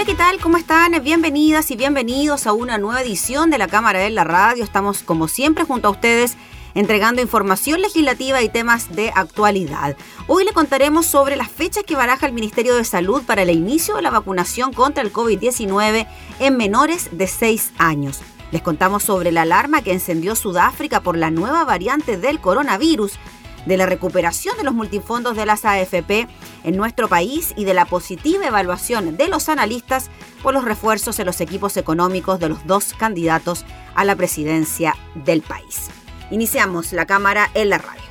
Hola, ¿qué tal? ¿Cómo están? Bienvenidas y bienvenidos a una nueva edición de la Cámara de la Radio. Estamos, como siempre, junto a ustedes entregando información legislativa y temas de actualidad. Hoy le contaremos sobre las fechas que baraja el Ministerio de Salud para el inicio de la vacunación contra el COVID-19 en menores de 6 años. Les contamos sobre la alarma que encendió Sudáfrica por la nueva variante del coronavirus de la recuperación de los multifondos de las AFP en nuestro país y de la positiva evaluación de los analistas por los refuerzos en los equipos económicos de los dos candidatos a la presidencia del país. Iniciamos la cámara en la radio.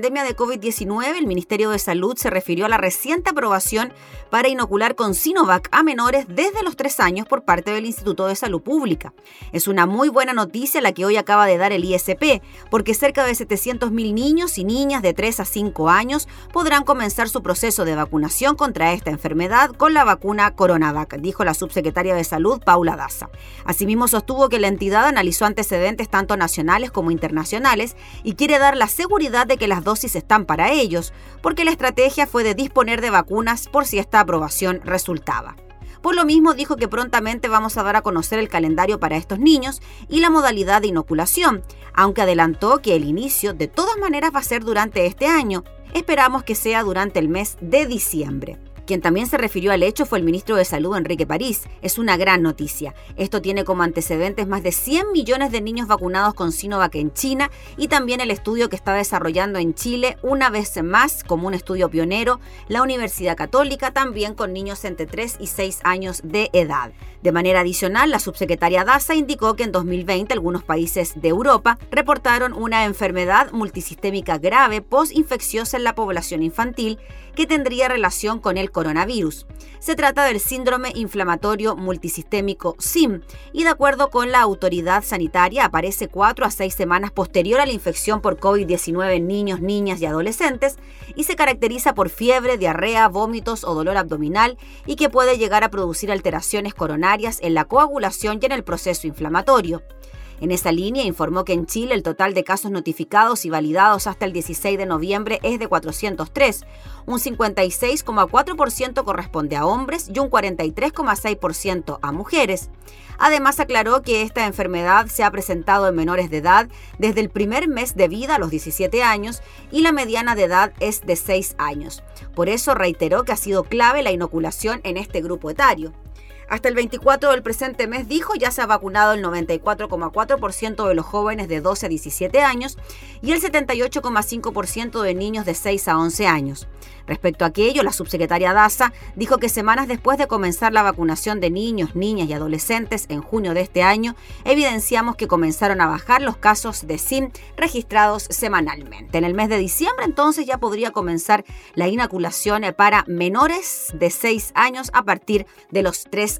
Pandemia de COVID-19, el Ministerio de Salud se refirió a la reciente aprobación para inocular con Sinovac a menores desde los tres años por parte del Instituto de Salud Pública. Es una muy buena noticia la que hoy acaba de dar el ISP, porque cerca de 700.000 niños y niñas de 3 a 5 años podrán comenzar su proceso de vacunación contra esta enfermedad con la vacuna Coronavac, dijo la subsecretaria de Salud, Paula Daza. Asimismo, sostuvo que la entidad analizó antecedentes tanto nacionales como internacionales y quiere dar la seguridad de que las dosis están para ellos, porque la estrategia fue de disponer de vacunas por si aprobación resultaba. Por lo mismo dijo que prontamente vamos a dar a conocer el calendario para estos niños y la modalidad de inoculación, aunque adelantó que el inicio de todas maneras va a ser durante este año. Esperamos que sea durante el mes de diciembre. Quien también se refirió al hecho fue el ministro de Salud, Enrique París. Es una gran noticia. Esto tiene como antecedentes más de 100 millones de niños vacunados con Sinovac en China y también el estudio que está desarrollando en Chile, una vez más como un estudio pionero, la Universidad Católica, también con niños entre 3 y 6 años de edad. De manera adicional, la subsecretaria Daza indicó que en 2020 algunos países de Europa reportaron una enfermedad multisistémica grave post-infecciosa en la población infantil que tendría relación con el coronavirus. Se trata del síndrome inflamatorio multisistémico SIM y de acuerdo con la autoridad sanitaria aparece cuatro a seis semanas posterior a la infección por COVID-19 en niños, niñas y adolescentes y se caracteriza por fiebre, diarrea, vómitos o dolor abdominal y que puede llegar a producir alteraciones coronarias en la coagulación y en el proceso inflamatorio. En esa línea informó que en Chile el total de casos notificados y validados hasta el 16 de noviembre es de 403. Un 56,4% corresponde a hombres y un 43,6% a mujeres. Además aclaró que esta enfermedad se ha presentado en menores de edad desde el primer mes de vida a los 17 años y la mediana de edad es de 6 años. Por eso reiteró que ha sido clave la inoculación en este grupo etario. Hasta el 24 del presente mes, dijo, ya se ha vacunado el 94,4% de los jóvenes de 12 a 17 años y el 78,5% de niños de 6 a 11 años. Respecto a aquello, la subsecretaria Daza dijo que semanas después de comenzar la vacunación de niños, niñas y adolescentes en junio de este año, evidenciamos que comenzaron a bajar los casos de SIM registrados semanalmente. En el mes de diciembre entonces ya podría comenzar la inoculación para menores de 6 años a partir de los 3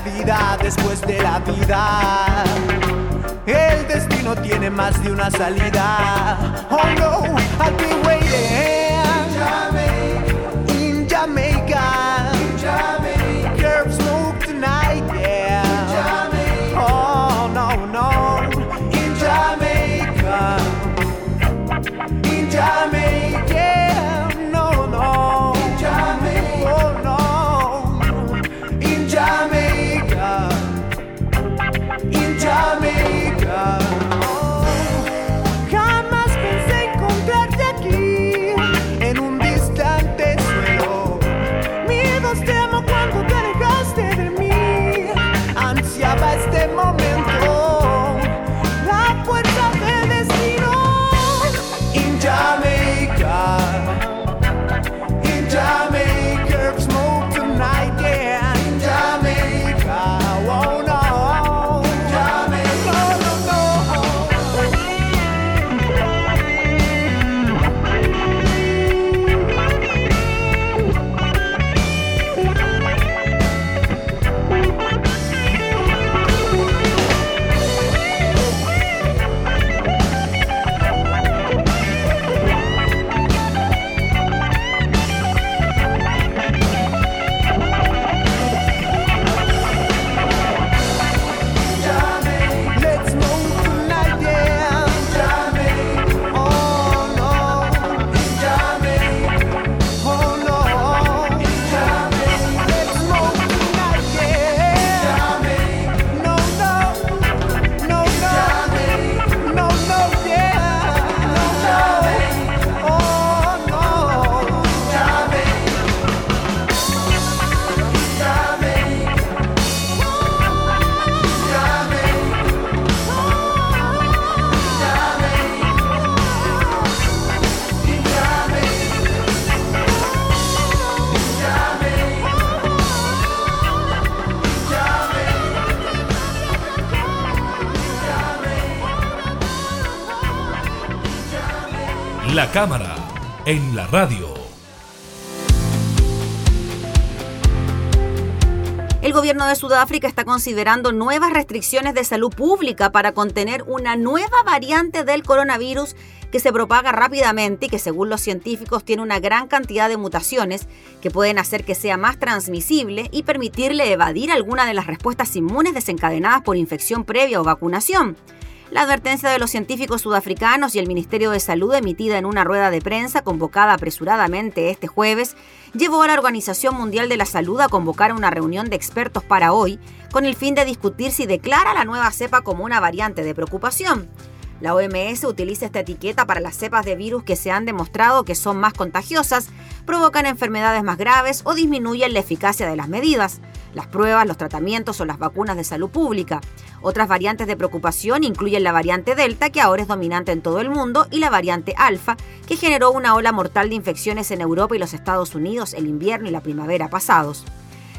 vida después de la vida. El destino tiene más de una salida. Oh no, I'll be waiting. In Jamaica. In Jamaica. La cámara en la radio. El gobierno de Sudáfrica está considerando nuevas restricciones de salud pública para contener una nueva variante del coronavirus que se propaga rápidamente y que según los científicos tiene una gran cantidad de mutaciones que pueden hacer que sea más transmisible y permitirle evadir alguna de las respuestas inmunes desencadenadas por infección previa o vacunación. La advertencia de los científicos sudafricanos y el Ministerio de Salud emitida en una rueda de prensa convocada apresuradamente este jueves llevó a la Organización Mundial de la Salud a convocar una reunión de expertos para hoy con el fin de discutir si declara la nueva cepa como una variante de preocupación. La OMS utiliza esta etiqueta para las cepas de virus que se han demostrado que son más contagiosas, provocan enfermedades más graves o disminuyen la eficacia de las medidas las pruebas, los tratamientos o las vacunas de salud pública. Otras variantes de preocupación incluyen la variante Delta, que ahora es dominante en todo el mundo, y la variante Alfa, que generó una ola mortal de infecciones en Europa y los Estados Unidos el invierno y la primavera pasados.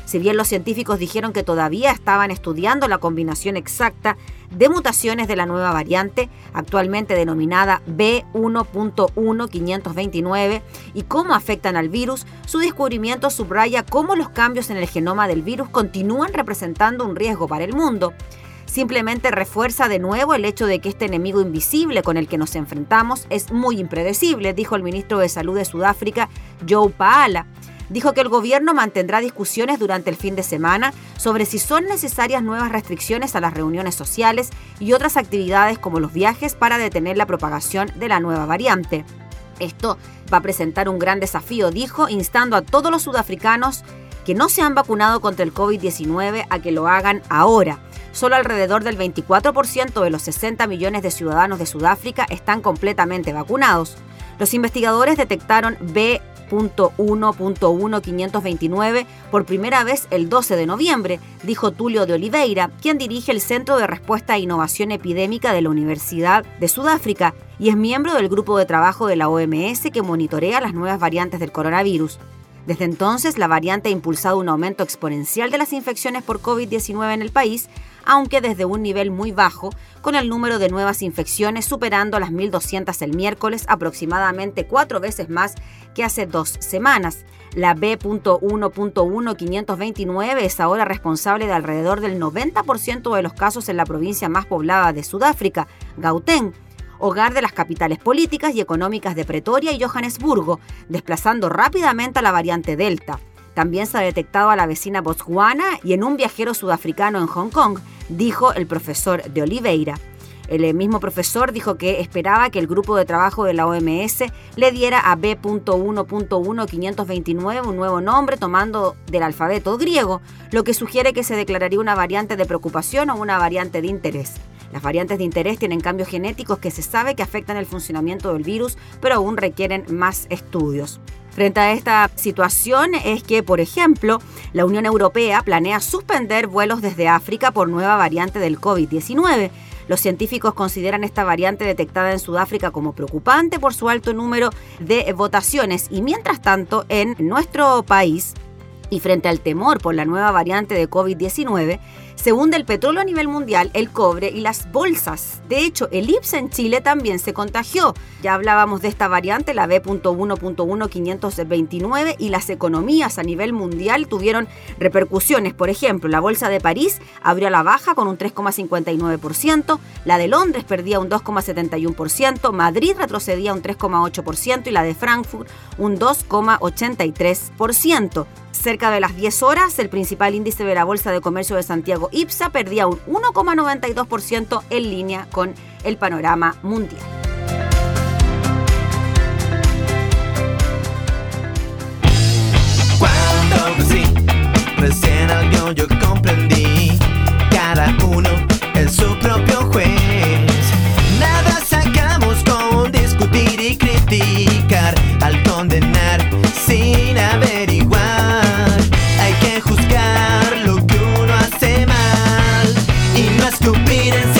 Si bien los científicos dijeron que todavía estaban estudiando la combinación exacta de mutaciones de la nueva variante, actualmente denominada B1.1529, y cómo afectan al virus, su descubrimiento subraya cómo los cambios en el genoma del virus continúan representando un riesgo para el mundo. Simplemente refuerza de nuevo el hecho de que este enemigo invisible con el que nos enfrentamos es muy impredecible, dijo el ministro de Salud de Sudáfrica, Joe Paala dijo que el gobierno mantendrá discusiones durante el fin de semana sobre si son necesarias nuevas restricciones a las reuniones sociales y otras actividades como los viajes para detener la propagación de la nueva variante. Esto va a presentar un gran desafío, dijo, instando a todos los sudafricanos que no se han vacunado contra el COVID-19 a que lo hagan ahora. Solo alrededor del 24% de los 60 millones de ciudadanos de Sudáfrica están completamente vacunados. Los investigadores detectaron B 1.1.1529 por primera vez el 12 de noviembre, dijo Tulio de Oliveira, quien dirige el Centro de Respuesta e Innovación Epidémica de la Universidad de Sudáfrica y es miembro del grupo de trabajo de la OMS que monitorea las nuevas variantes del coronavirus. Desde entonces, la variante ha impulsado un aumento exponencial de las infecciones por COVID-19 en el país, aunque desde un nivel muy bajo, con el número de nuevas infecciones superando las 1.200 el miércoles, aproximadamente cuatro veces más que hace dos semanas. La B.1.1529 es ahora responsable de alrededor del 90% de los casos en la provincia más poblada de Sudáfrica, Gauteng, hogar de las capitales políticas y económicas de Pretoria y Johannesburgo, desplazando rápidamente a la variante Delta. También se ha detectado a la vecina Botswana y en un viajero sudafricano en Hong Kong, dijo el profesor de Oliveira. El mismo profesor dijo que esperaba que el grupo de trabajo de la OMS le diera a B.1.1529 un nuevo nombre tomando del alfabeto griego, lo que sugiere que se declararía una variante de preocupación o una variante de interés. Las variantes de interés tienen cambios genéticos que se sabe que afectan el funcionamiento del virus, pero aún requieren más estudios. Frente a esta situación es que, por ejemplo, la Unión Europea planea suspender vuelos desde África por nueva variante del COVID-19. Los científicos consideran esta variante detectada en Sudáfrica como preocupante por su alto número de votaciones y mientras tanto en nuestro país y frente al temor por la nueva variante de COVID-19, se hunde el petróleo a nivel mundial, el cobre y las bolsas. De hecho, el IPSA en Chile también se contagió. Ya hablábamos de esta variante, la B.1.1529, y las economías a nivel mundial tuvieron repercusiones. Por ejemplo, la bolsa de París abrió a la baja con un 3,59%, la de Londres perdía un 2,71%, Madrid retrocedía un 3,8% y la de Frankfurt un 2,83%. Cerca de las 10 horas, el principal índice de la Bolsa de Comercio de Santiago IPSA perdía un 1,92% en línea con el panorama mundial. Cuando sí, recién algo yo comprendí, cada uno es su propio juez. Nada sacamos con discutir y criticar al condenar y no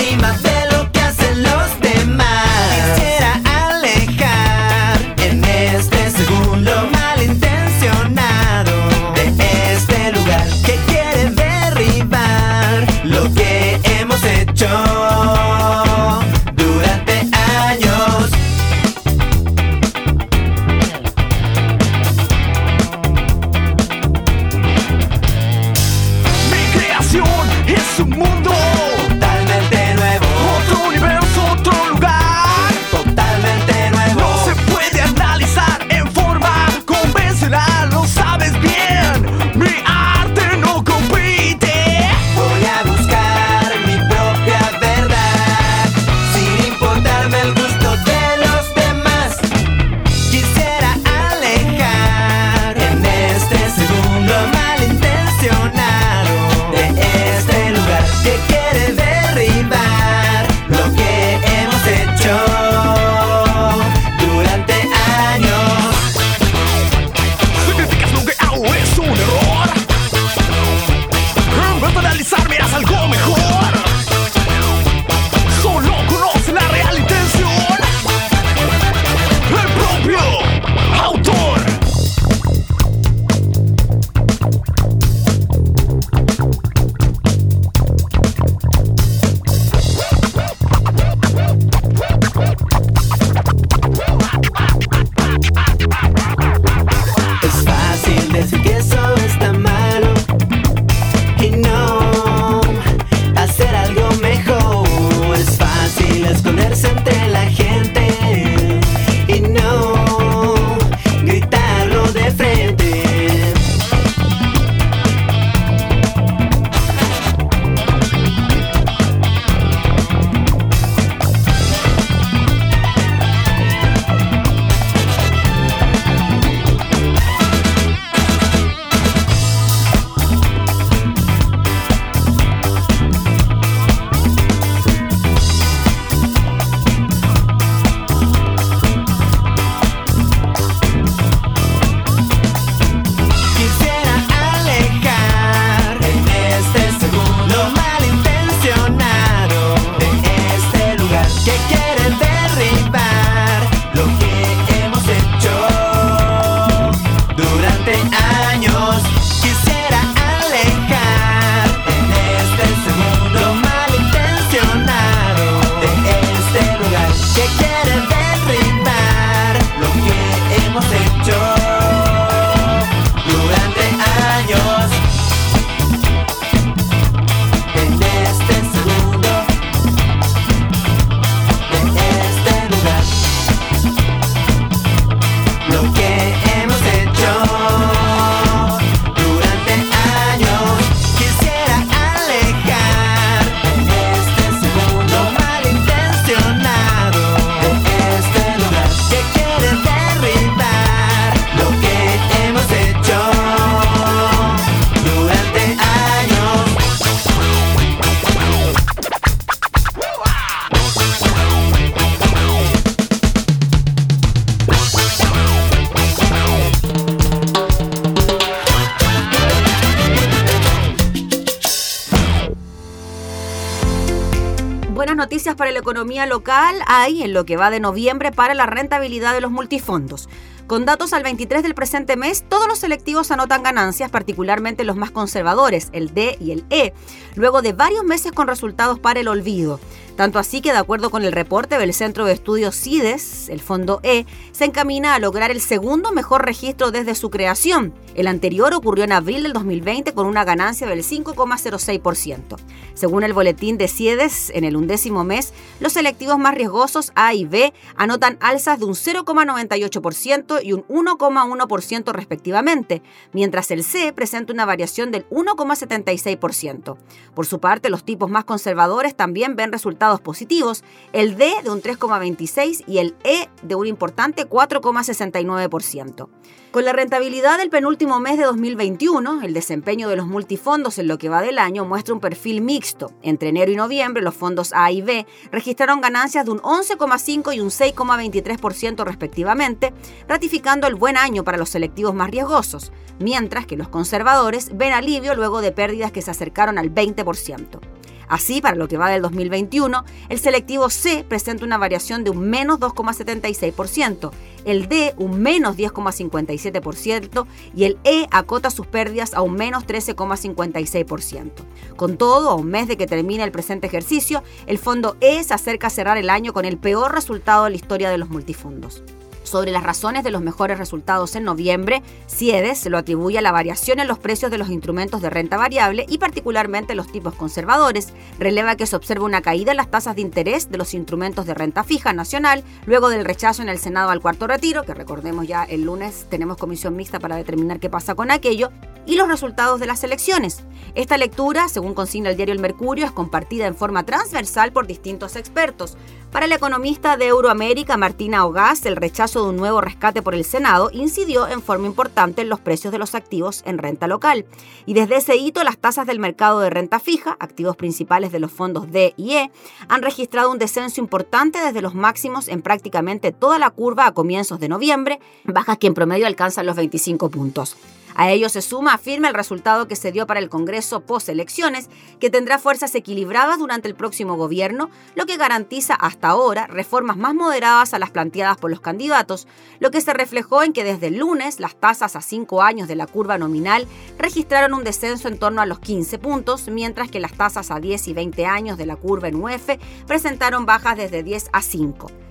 para la economía local hay en lo que va de noviembre para la rentabilidad de los multifondos. Con datos al 23 del presente mes, todos los selectivos anotan ganancias, particularmente los más conservadores, el D y el E, luego de varios meses con resultados para el olvido. Tanto así que, de acuerdo con el reporte del Centro de Estudios CIDES, el Fondo E se encamina a lograr el segundo mejor registro desde su creación. El anterior ocurrió en abril del 2020 con una ganancia del 5,06%. Según el boletín de CIDES, en el undécimo mes, los selectivos más riesgosos A y B anotan alzas de un 0,98% y un 1,1% respectivamente, mientras el C presenta una variación del 1,76%. Por su parte, los tipos más conservadores también ven resultados positivos, el D de un 3,26 y el E de un importante 4,69%. Con la rentabilidad del penúltimo mes de 2021, el desempeño de los multifondos en lo que va del año muestra un perfil mixto. Entre enero y noviembre, los fondos A y B registraron ganancias de un 11,5 y un 6,23% respectivamente, ratificando el buen año para los selectivos más riesgosos, mientras que los conservadores ven alivio luego de pérdidas que se acercaron al 20%. Así, para lo que va del 2021, el selectivo C presenta una variación de un menos 2,76%, el D un menos 10,57% y el E acota sus pérdidas a un menos 13,56%. Con todo, a un mes de que termine el presente ejercicio, el fondo E se acerca a cerrar el año con el peor resultado de la historia de los multifondos. Sobre las razones de los mejores resultados en noviembre, CIEDES lo atribuye a la variación en los precios de los instrumentos de renta variable y particularmente los tipos conservadores. Releva que se observa una caída en las tasas de interés de los instrumentos de renta fija nacional luego del rechazo en el Senado al cuarto retiro, que recordemos ya el lunes tenemos comisión mixta para determinar qué pasa con aquello, y los resultados de las elecciones. Esta lectura, según consigna el diario El Mercurio, es compartida en forma transversal por distintos expertos. Para el economista de Euroamérica, Martina Ogaz, el rechazo de un nuevo rescate por el Senado incidió en forma importante en los precios de los activos en renta local. Y desde ese hito, las tasas del mercado de renta fija, activos principales de los fondos D y E, han registrado un descenso importante desde los máximos en prácticamente toda la curva a comienzos de noviembre, bajas que en promedio alcanzan los 25 puntos. A ello se suma, afirma el resultado que se dio para el Congreso post-elecciones, que tendrá fuerzas equilibradas durante el próximo gobierno, lo que garantiza hasta ahora reformas más moderadas a las planteadas por los candidatos, lo que se reflejó en que desde el lunes las tasas a cinco años de la curva nominal registraron un descenso en torno a los 15 puntos, mientras que las tasas a 10 y 20 años de la curva en UF presentaron bajas desde 10 a 5.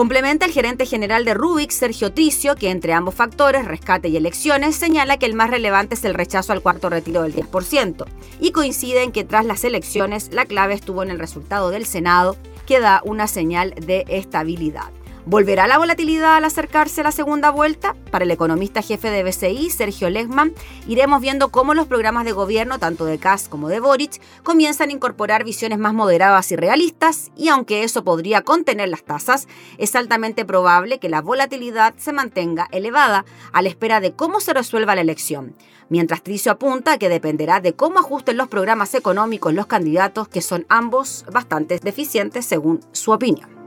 Complementa el gerente general de Rubik, Sergio Tricio, que entre ambos factores, rescate y elecciones, señala que el más relevante es el rechazo al cuarto retiro del 10%, y coincide en que tras las elecciones la clave estuvo en el resultado del Senado, que da una señal de estabilidad. ¿Volverá la volatilidad al acercarse a la segunda vuelta? Para el economista jefe de BCI, Sergio Legman, iremos viendo cómo los programas de gobierno, tanto de Kass como de Boric, comienzan a incorporar visiones más moderadas y realistas, y aunque eso podría contener las tasas, es altamente probable que la volatilidad se mantenga elevada a la espera de cómo se resuelva la elección. Mientras Tricio apunta que dependerá de cómo ajusten los programas económicos los candidatos, que son ambos bastante deficientes según su opinión.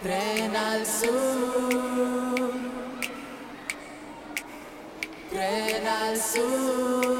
Tren al sur. Tren al sur.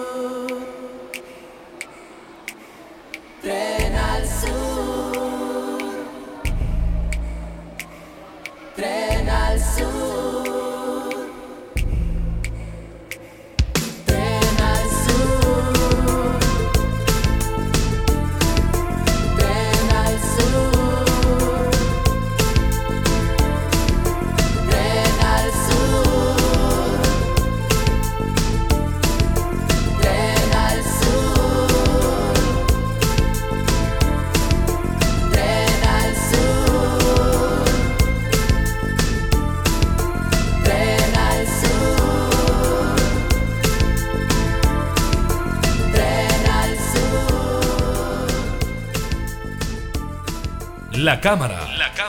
La cámara,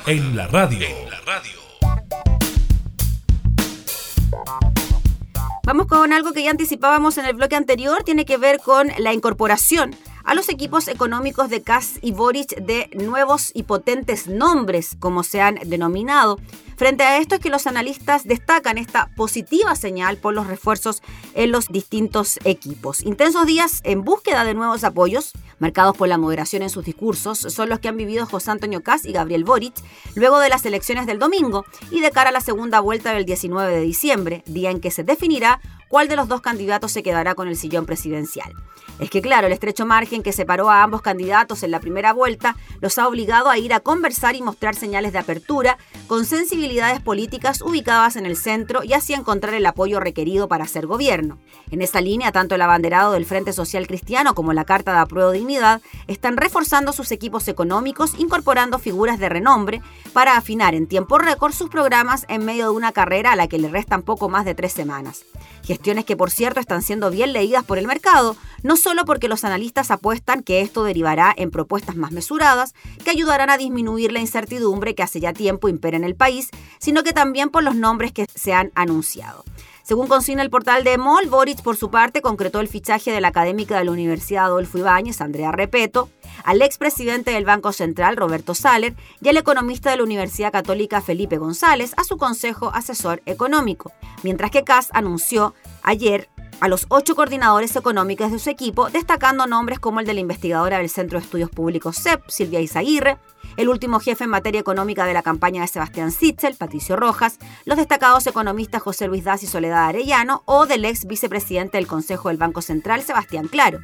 en, la radio. en la radio. Vamos con algo que ya anticipábamos en el bloque anterior, tiene que ver con la incorporación a los equipos económicos de Kass y Boric de nuevos y potentes nombres, como se han denominado. Frente a esto es que los analistas destacan esta positiva señal por los refuerzos en los distintos equipos. Intensos días en búsqueda de nuevos apoyos, marcados por la moderación en sus discursos, son los que han vivido José Antonio Kass y Gabriel Boric luego de las elecciones del domingo y de cara a la segunda vuelta del 19 de diciembre, día en que se definirá cuál de los dos candidatos se quedará con el sillón presidencial. Es que claro, el estrecho margen que separó a ambos candidatos en la primera vuelta los ha obligado a ir a conversar y mostrar señales de apertura con sensibilidades políticas ubicadas en el centro y así encontrar el apoyo requerido para hacer gobierno. En esta línea, tanto el abanderado del Frente Social Cristiano como la Carta de Apruebo Dignidad están reforzando sus equipos económicos, incorporando figuras de renombre para afinar en tiempo récord sus programas en medio de una carrera a la que le restan poco más de tres semanas. Gestiones que, por cierto, están siendo bien leídas por el mercado, no solo porque los analistas apuestan que esto derivará en propuestas más mesuradas, que ayudarán a disminuir la incertidumbre que hace ya tiempo impera en el país, sino que también por los nombres que se han anunciado. Según consigna el portal de MOL, Boric por su parte concretó el fichaje de la académica de la Universidad Adolfo Ibáñez, Andrea Repeto, al expresidente del Banco Central, Roberto Saler, y al economista de la Universidad Católica, Felipe González, a su consejo asesor económico, mientras que CAS anunció ayer a los ocho coordinadores económicos de su equipo, destacando nombres como el de la investigadora del Centro de Estudios Públicos CEP, Silvia Izaguirre, el último jefe en materia económica de la campaña de Sebastián Sitzel, Patricio Rojas, los destacados economistas José Luis Daz y Soledad Arellano, o del ex vicepresidente del Consejo del Banco Central, Sebastián Claro.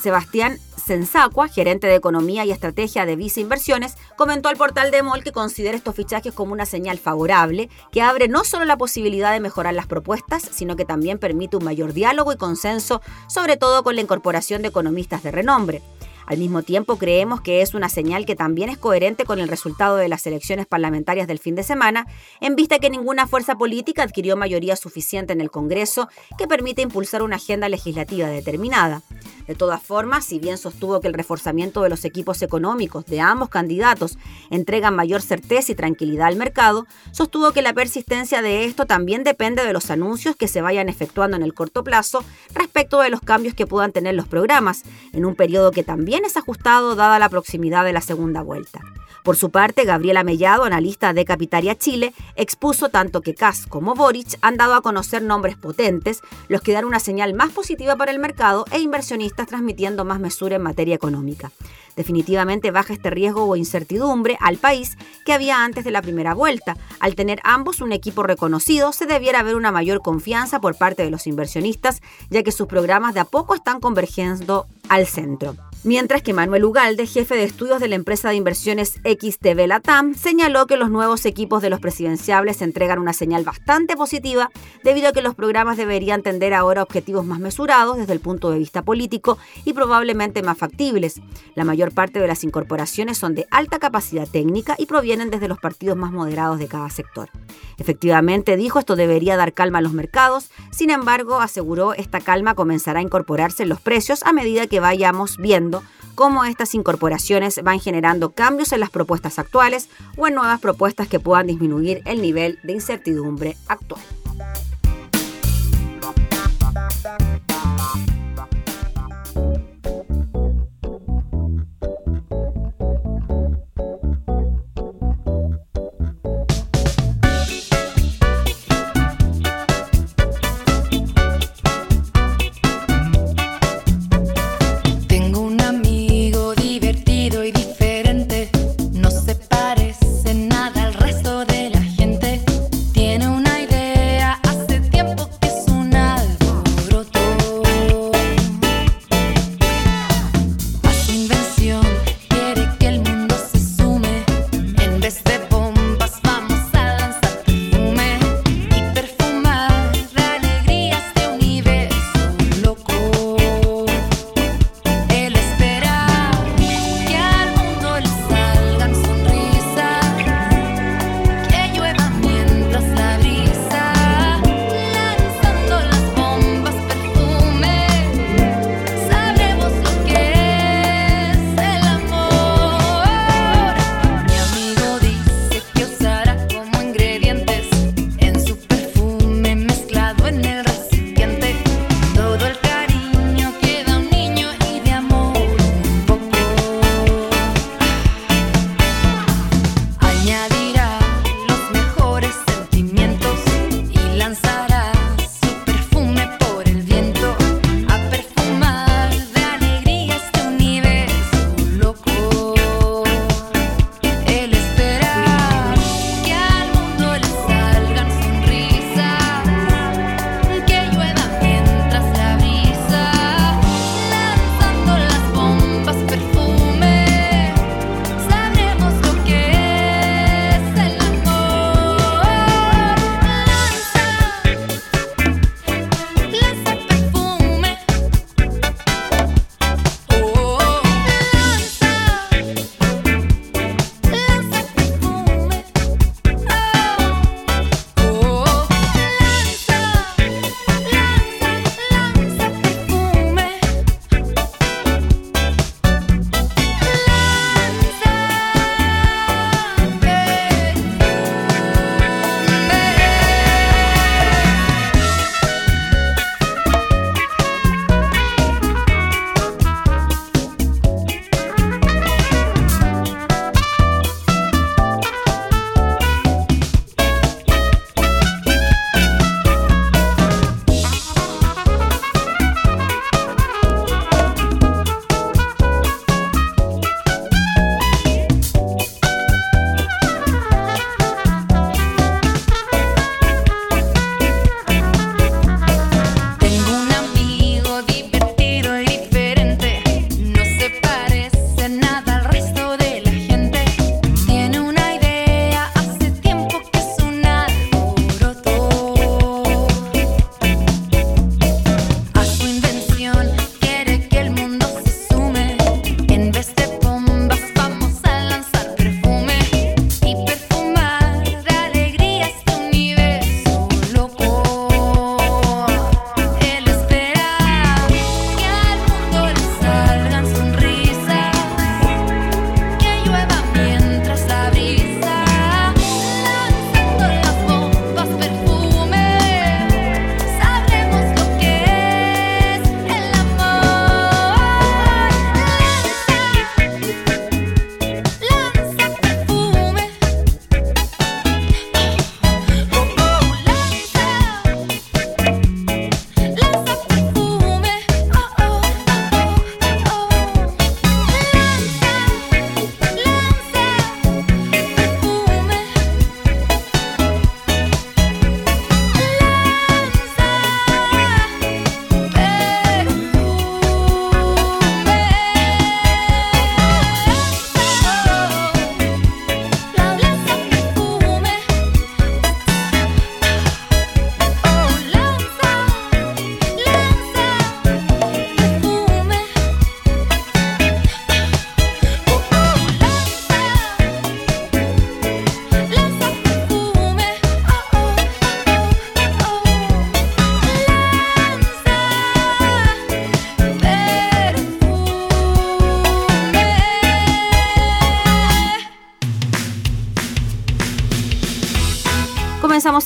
Sebastián Sensacua, gerente de Economía y Estrategia de Visa Inversiones, comentó al portal de MOL que considera estos fichajes como una señal favorable que abre no solo la posibilidad de mejorar las propuestas, sino que también permite un mayor diálogo y consenso, sobre todo con la incorporación de economistas de renombre. Al mismo tiempo, creemos que es una señal que también es coherente con el resultado de las elecciones parlamentarias del fin de semana, en vista que ninguna fuerza política adquirió mayoría suficiente en el Congreso que permite impulsar una agenda legislativa determinada. De todas formas, si bien sostuvo que el reforzamiento de los equipos económicos de ambos candidatos entregan mayor certeza y tranquilidad al mercado, sostuvo que la persistencia de esto también depende de los anuncios que se vayan efectuando en el corto plazo respecto de los cambios que puedan tener los programas, en un periodo que también es ajustado dada la proximidad de la segunda vuelta. Por su parte, Gabriela Mellado, analista de Capitaria Chile, expuso tanto que Kass como Boric han dado a conocer nombres potentes, los que dan una señal más positiva para el mercado e inversionistas transmitiendo más mesura en materia económica. Definitivamente baja este riesgo o incertidumbre al país que había antes de la primera vuelta. Al tener ambos un equipo reconocido, se debiera haber una mayor confianza por parte de los inversionistas, ya que sus programas de a poco están convergiendo al centro. Mientras que Manuel Ugalde, jefe de estudios de la empresa de inversiones XTV Latam, señaló que los nuevos equipos de los presidenciables entregan una señal bastante positiva debido a que los programas deberían tender ahora a objetivos más mesurados desde el punto de vista político y probablemente más factibles. La mayor parte de las incorporaciones son de alta capacidad técnica y provienen desde los partidos más moderados de cada sector. Efectivamente, dijo, esto debería dar calma a los mercados, sin embargo, aseguró, esta calma comenzará a incorporarse en los precios a medida que vayamos viendo cómo estas incorporaciones van generando cambios en las propuestas actuales o en nuevas propuestas que puedan disminuir el nivel de incertidumbre actual.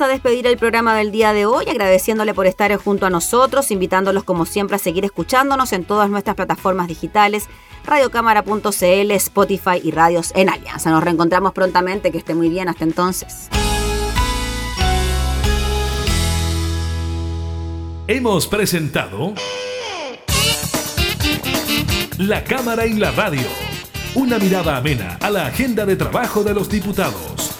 A despedir el programa del día de hoy, agradeciéndole por estar junto a nosotros, invitándolos como siempre a seguir escuchándonos en todas nuestras plataformas digitales, radiocámara.cl, Spotify y radios en Alianza. Nos reencontramos prontamente, que esté muy bien, hasta entonces. Hemos presentado La Cámara y la Radio, una mirada amena a la agenda de trabajo de los diputados.